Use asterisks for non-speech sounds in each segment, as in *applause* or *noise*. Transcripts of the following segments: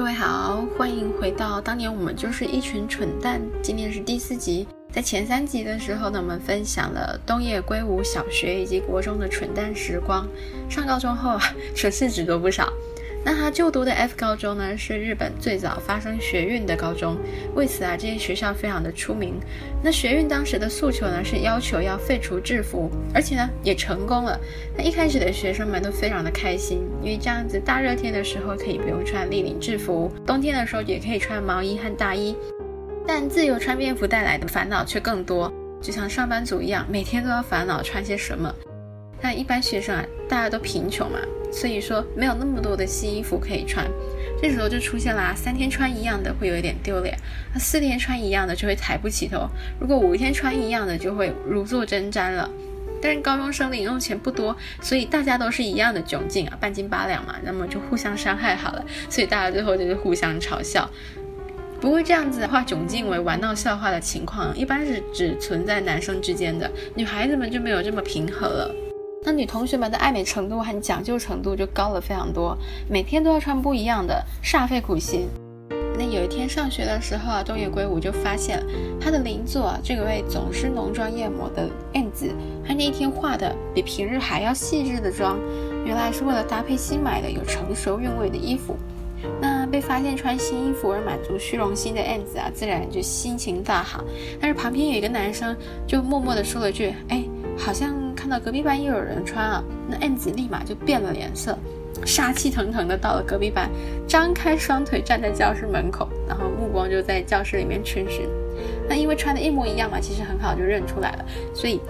各位好，欢迎回到当年我们就是一群蠢蛋。今天是第四集，在前三集的时候呢，我们分享了东野圭吾小学以及国中的蠢蛋时光。上高中后啊，蠢事只多不少。那他就读的 F 高中呢，是日本最早发生学运的高中，为此啊，这些学校非常的出名。那学运当时的诉求呢，是要求要废除制服，而且呢，也成功了。那一开始的学生们都非常的开心，因为这样子大热天的时候可以不用穿立领制服，冬天的时候也可以穿毛衣和大衣。但自由穿便服带来的烦恼却更多，就像上班族一样，每天都要烦恼穿些什么。那一般学生啊，大家都贫穷嘛。所以说没有那么多的新衣服可以穿，这时候就出现了三天穿一样的会有一点丢脸，那四天穿一样的就会抬不起头，如果五天穿一样的就会如坐针毡了。但是高中生零用钱不多，所以大家都是一样的窘境啊，半斤八两嘛，那么就互相伤害好了，所以大家最后就是互相嘲笑。不过这样子的话，窘境为玩闹笑话的情况，一般是只存在男生之间的，女孩子们就没有这么平和了。那女同学们的爱美程度和讲究程度就高了非常多，每天都要穿不一样的，煞费苦心。那有一天上学的时候啊，东野圭吾就发现他的邻座啊，这位总是浓妆艳抹的 N 子，他那一天化的比平日还要细致的妆，原来是为了搭配新买的有成熟韵味的衣服。那被发现穿新衣服而满足虚荣心的 N 子啊，自然就心情大好。但是旁边有一个男生就默默地说了句：“哎。”好像那隔壁班又有人穿啊，那 M 子立马就变了脸色，杀气腾腾的到了隔壁班，张开双腿站在教室门口，然后目光就在教室里面巡视。那因为穿的一模一样嘛，其实很好就认出来了，所以。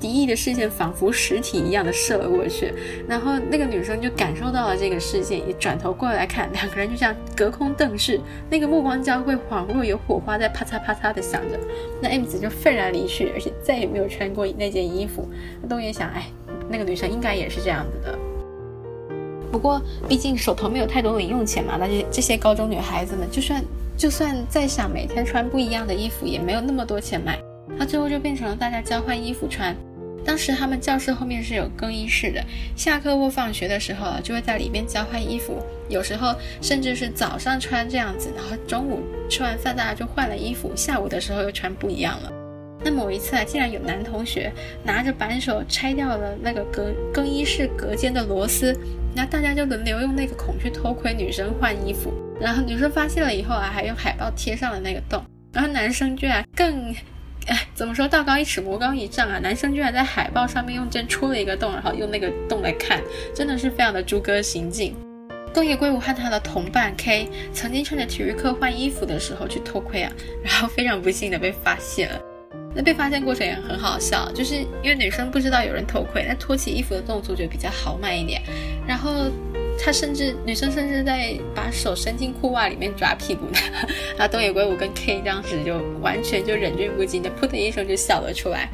敌意的视线仿佛实体一样的射了过去，然后那个女生就感受到了这个视线，也转头过来看，两个人就这样隔空瞪视，那个目光交汇，恍若有火花在啪嚓啪嚓的响着。那 M 子就愤然离去，而且再也没有穿过那件衣服。东野想，哎，那个女生应该也是这样子的。不过毕竟手头没有太多零用钱嘛，那些这些高中女孩子们，就算就算再想每天穿不一样的衣服，也没有那么多钱买。那最后就变成了大家交换衣服穿。当时他们教室后面是有更衣室的，下课或放学的时候，就会在里边交换衣服。有时候甚至是早上穿这样子，然后中午吃完饭大家就换了衣服，下午的时候又穿不一样了。那某一次啊，竟然有男同学拿着扳手拆掉了那个隔更衣室隔间的螺丝，那大家就轮流用那个孔去偷窥女生换衣服。然后女生发现了以后啊，还用海报贴上了那个洞，然后男生居然更。哎，怎么说道高一尺魔高一丈啊？男生居然在海报上面用针戳了一个洞，然后用那个洞来看，真的是非常的猪哥行径。东野圭吾和他的同伴 K 曾经趁着体育课换衣服的时候去偷窥啊，然后非常不幸的被发现了。那被发现过程也很好笑，就是因为女生不知道有人偷窥，那脱起衣服的动作就比较豪迈一点，然后。他甚至女生甚至在把手伸进裤袜里面抓屁股呢，*laughs* 然后东野圭吾跟 K 当时就完全就忍俊不禁的噗的一声就笑了出来。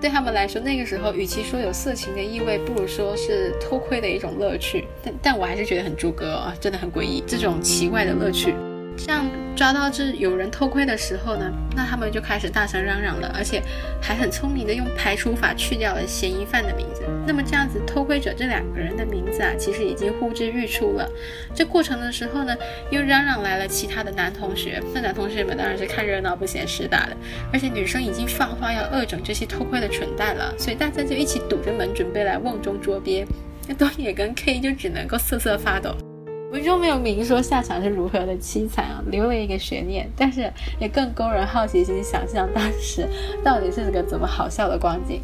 对他们来说，那个时候与其说有色情的意味，不如说是偷窥的一种乐趣。但但我还是觉得很猪哥啊，真的很诡异，这种奇怪的乐趣。像抓到这有人偷窥的时候呢，那他们就开始大声嚷嚷了，而且还很聪明的用排除法去掉了嫌疑犯的名字。那么这样子，偷窥者这两个人的名字啊，其实已经呼之欲出了。这过程的时候呢，又嚷嚷来了其他的男同学，那男同学们当然是看热闹不嫌事大的。而且女生已经放话要恶整这些偷窥的蠢蛋了，所以大家就一起堵着门准备来瓮中捉鳖。那东野跟 K 就只能够瑟瑟发抖。文中没有明说下场是如何的凄惨啊，留了一个悬念，但是也更勾人好奇心，想象当时到底是个怎么好笑的光景。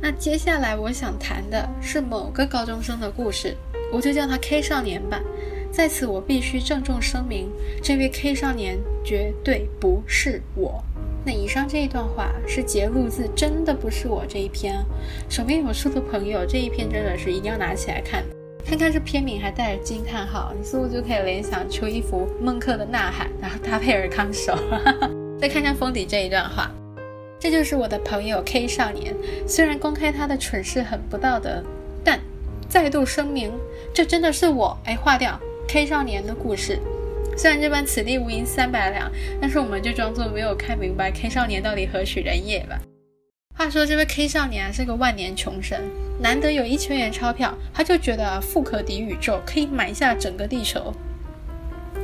那接下来我想谈的是某个高中生的故事，我就叫他 K 少年吧。在此我必须郑重声明，这位 K 少年绝对不是我。那以上这一段话是节录自《真的不是我》这一篇，手边有书的朋友，这一篇真的是一定要拿起来看。看看这片名还带着惊叹号，你似乎就可以联想出一幅孟克的《呐喊》，然后搭配尔康手。*laughs* 再看看封底这一段话，这就是我的朋友 K 少年。虽然公开他的蠢事很不道德，但再度声明，这真的是我。哎，划掉 K 少年的故事。虽然这般此地无银三百两，但是我们就装作没有看明白 K 少年到底何许人也吧。话说这位 K 少年是个万年穷神，难得有一千元钞票，他就觉得富可敌宇宙，可以买下整个地球。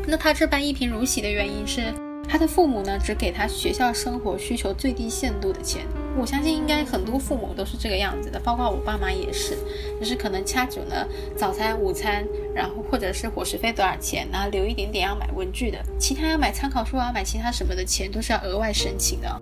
那他这般一贫如洗的原因是，他的父母呢只给他学校生活需求最低限度的钱。我相信应该很多父母都是这个样子的，包括我爸妈也是，就是可能掐准了早餐、午餐，然后或者是伙食费多少钱，然后留一点点要买文具的，其他要买参考书啊、买其他什么的钱都是要额外申请的。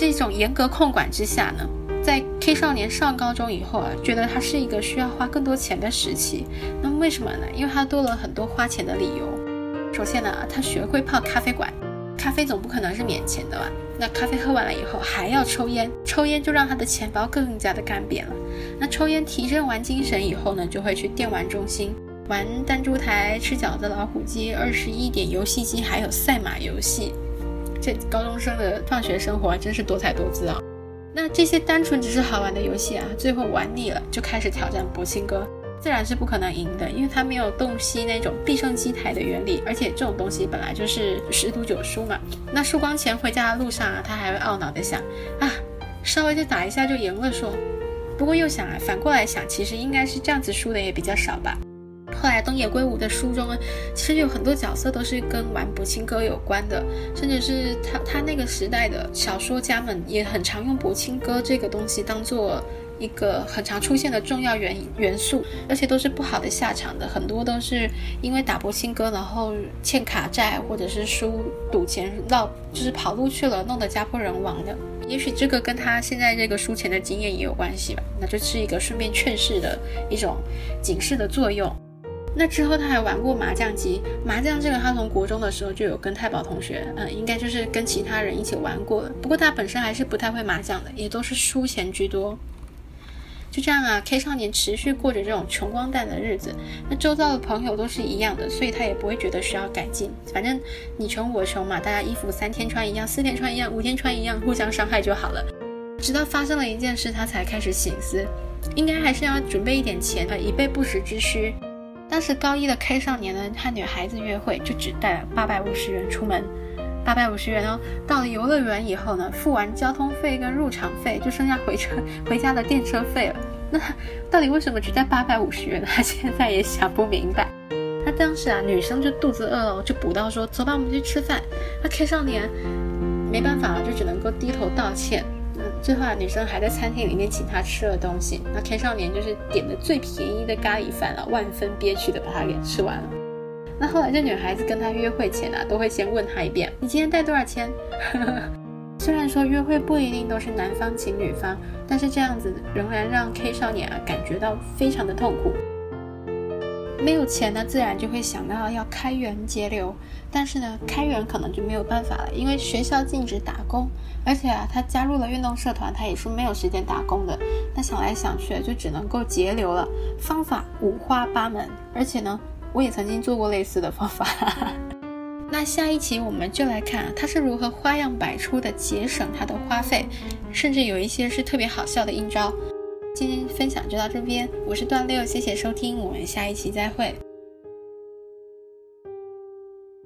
这种严格控管之下呢，在 K 少年上高中以后啊，觉得他是一个需要花更多钱的时期。那么为什么呢？因为他多了很多花钱的理由。首先呢，他学会泡咖啡馆。咖啡总不可能是免钱的吧？那咖啡喝完了以后还要抽烟，抽烟就让他的钱包更加的干瘪了。那抽烟提振完精神以后呢，就会去电玩中心玩弹珠台、吃饺子、老虎机、二十一点游戏机，还有赛马游戏。这高中生的放学生活真是多彩多姿啊！那这些单纯只是好玩的游戏啊，最后玩腻了就开始挑战博青哥。自然是不可能赢的，因为他没有洞悉那种必胜机台的原理，而且这种东西本来就是十赌九输嘛。那输光钱回家的路上啊，他还会懊恼的想啊，稍微就打一下就赢了。说，不过又想啊，反过来想，其实应该是这样子输的也比较少吧。后来东野圭吾的书中呢，其实有很多角色都是跟玩博青哥有关的，甚至是他他那个时代的小说家们也很常用博青哥这个东西当做。一个很常出现的重要元元素，而且都是不好的下场的，很多都是因为打博青哥，然后欠卡债，或者是输赌钱绕，就是跑路去了，弄得家破人亡的。也许这个跟他现在这个输钱的经验也有关系吧。那就是一个顺便劝世的一种警示的作用。那之后他还玩过麻将机，麻将这个他从国中的时候就有跟太保同学，嗯，应该就是跟其他人一起玩过了。不过他本身还是不太会麻将的，也都是输钱居多。就这样啊，K 少年持续过着这种穷光蛋的日子，那周遭的朋友都是一样的，所以他也不会觉得需要改进。反正你穷我穷嘛，大家衣服三天穿一样，四天穿一样，五天穿一样，互相伤害就好了。直到发生了一件事，他才开始醒思，应该还是要准备一点钱呃，以备不时之需。当时高一的 K 少年呢，和女孩子约会就只带了八百五十元出门。八百五十元哦，到了游乐园以后呢，付完交通费跟入场费，就剩下回车回家的电车费了。那到底为什么只带八百五十元？他 *laughs* 现在也想不明白。那当时啊，女生就肚子饿了，就补到说：“走吧，我们去吃饭。”那 K 少年没办法了，就只能够低头道歉。最后啊，女生还在餐厅里面请他吃了东西。那 K 少年就是点的最便宜的咖喱饭了，万分憋屈的把它给吃完了。那后来，这女孩子跟他约会前啊，都会先问他一遍：“你今天带多少钱？” *laughs* 虽然说约会不一定都是男方请女方，但是这样子仍然让 K 少年啊感觉到非常的痛苦。没有钱呢，自然就会想到要开源节流，但是呢，开源可能就没有办法了，因为学校禁止打工，而且啊，他加入了运动社团，他也是没有时间打工的。那想来想去，就只能够节流了。方法五花八门，而且呢。我也曾经做过类似的方法，*laughs* 那下一期我们就来看他是如何花样百出的节省他的花费，甚至有一些是特别好笑的阴招。今天分享就到这边，我是段六，谢谢收听，我们下一期再会。